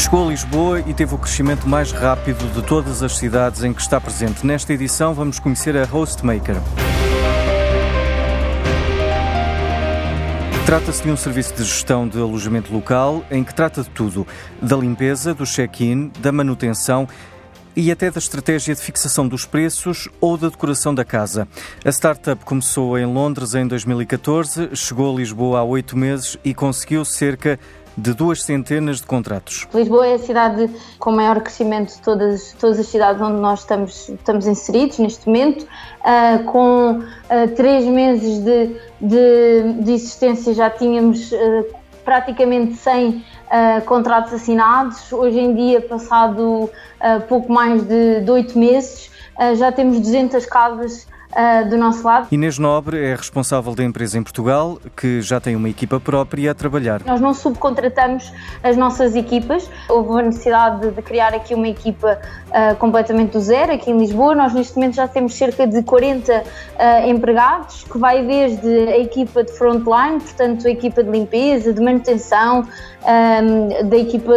Chegou a Lisboa e teve o crescimento mais rápido de todas as cidades em que está presente. Nesta edição vamos conhecer a Hostmaker. Trata-se de um serviço de gestão de alojamento local em que trata de tudo: da limpeza, do check-in, da manutenção e até da estratégia de fixação dos preços ou da decoração da casa. A startup começou em Londres em 2014, chegou a Lisboa há oito meses e conseguiu cerca de duas centenas de contratos. Lisboa é a cidade com maior crescimento de todas, todas as cidades onde nós estamos, estamos inseridos neste momento, uh, com uh, três meses de, de, de, existência já tínhamos uh, praticamente 100 contratos assinados. Hoje em dia, passado pouco mais de, de 8 meses, já temos 200 casas uh, do nosso lado. Inês Nobre é responsável da empresa em Portugal, que já tem uma equipa própria a trabalhar. Nós não subcontratamos as nossas equipas. Houve a necessidade de criar aqui uma equipa uh, completamente do zero, aqui em Lisboa. Nós neste momento já temos cerca de 40 uh, ah, empregados, que vai desde a equipa de frontline, portanto a equipa de limpeza, de manutenção, um, da equipa,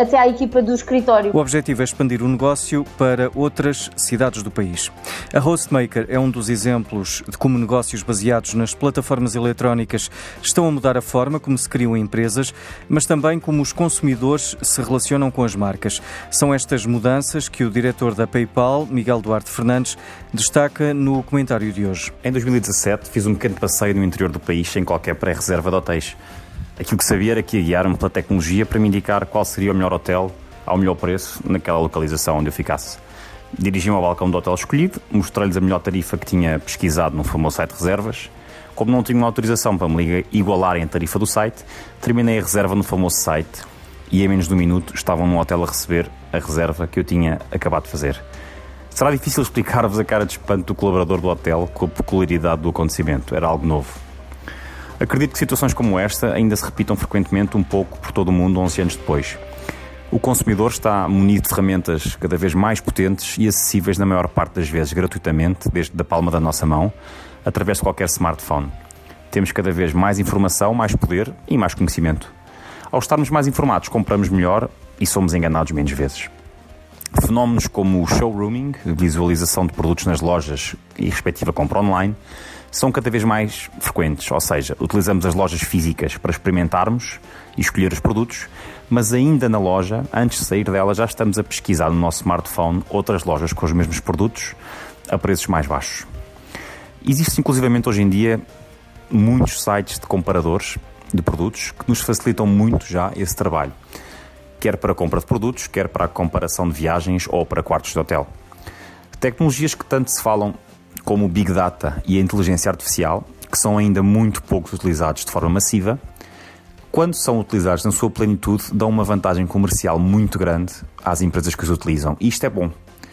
até à equipa do escritório. O objetivo é expandir o negócio para outras cidades do país. A Hostmaker é um dos exemplos de como negócios baseados nas plataformas eletrónicas estão a mudar a forma como se criam empresas, mas também como os consumidores se relacionam com as marcas. São estas mudanças que o diretor da PayPal, Miguel Duarte Fernandes, destaca no comentário de hoje. Em 2017 fiz um pequeno passeio no interior do país sem qualquer pré-reserva de hotéis. Aquilo que sabia era que ia guiar-me pela tecnologia para me indicar qual seria o melhor hotel ao melhor preço naquela localização onde eu ficasse. Dirigi-me ao balcão do hotel escolhido, mostrei-lhes a melhor tarifa que tinha pesquisado no famoso site de reservas. Como não tinha uma autorização para me igualarem a tarifa do site, terminei a reserva no famoso site e em menos de um minuto estavam no hotel a receber a reserva que eu tinha acabado de fazer. Será difícil explicar-vos a cara de espanto do colaborador do hotel com a peculiaridade do acontecimento. Era algo novo. Acredito que situações como esta ainda se repitam frequentemente um pouco por todo o mundo 11 anos depois. O consumidor está munido de ferramentas cada vez mais potentes e acessíveis na maior parte das vezes gratuitamente, desde da palma da nossa mão, através de qualquer smartphone. Temos cada vez mais informação, mais poder e mais conhecimento. Ao estarmos mais informados, compramos melhor e somos enganados menos vezes. Fenómenos como o showrooming, visualização de produtos nas lojas e respectiva compra online, são cada vez mais frequentes, ou seja, utilizamos as lojas físicas para experimentarmos e escolher os produtos, mas ainda na loja, antes de sair dela, já estamos a pesquisar no nosso smartphone outras lojas com os mesmos produtos a preços mais baixos. Existem inclusivamente hoje em dia muitos sites de comparadores de produtos que nos facilitam muito já esse trabalho, quer para a compra de produtos, quer para a comparação de viagens ou para quartos de hotel. Tecnologias que tanto se falam como o Big Data e a inteligência artificial, que são ainda muito poucos utilizados de forma massiva, quando são utilizados na sua plenitude, dão uma vantagem comercial muito grande às empresas que os utilizam. E isto é bom,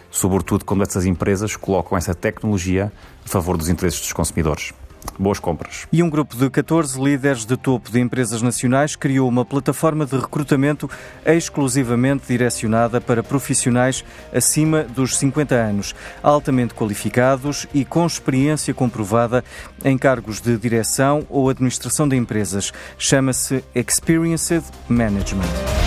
sobretudo quando essas empresas colocam essa tecnologia a favor dos interesses dos consumidores. Boas compras. E um grupo de 14 líderes de topo de empresas nacionais criou uma plataforma de recrutamento exclusivamente direcionada para profissionais acima dos 50 anos, altamente qualificados e com experiência comprovada em cargos de direção ou administração de empresas. Chama-se Experienced Management.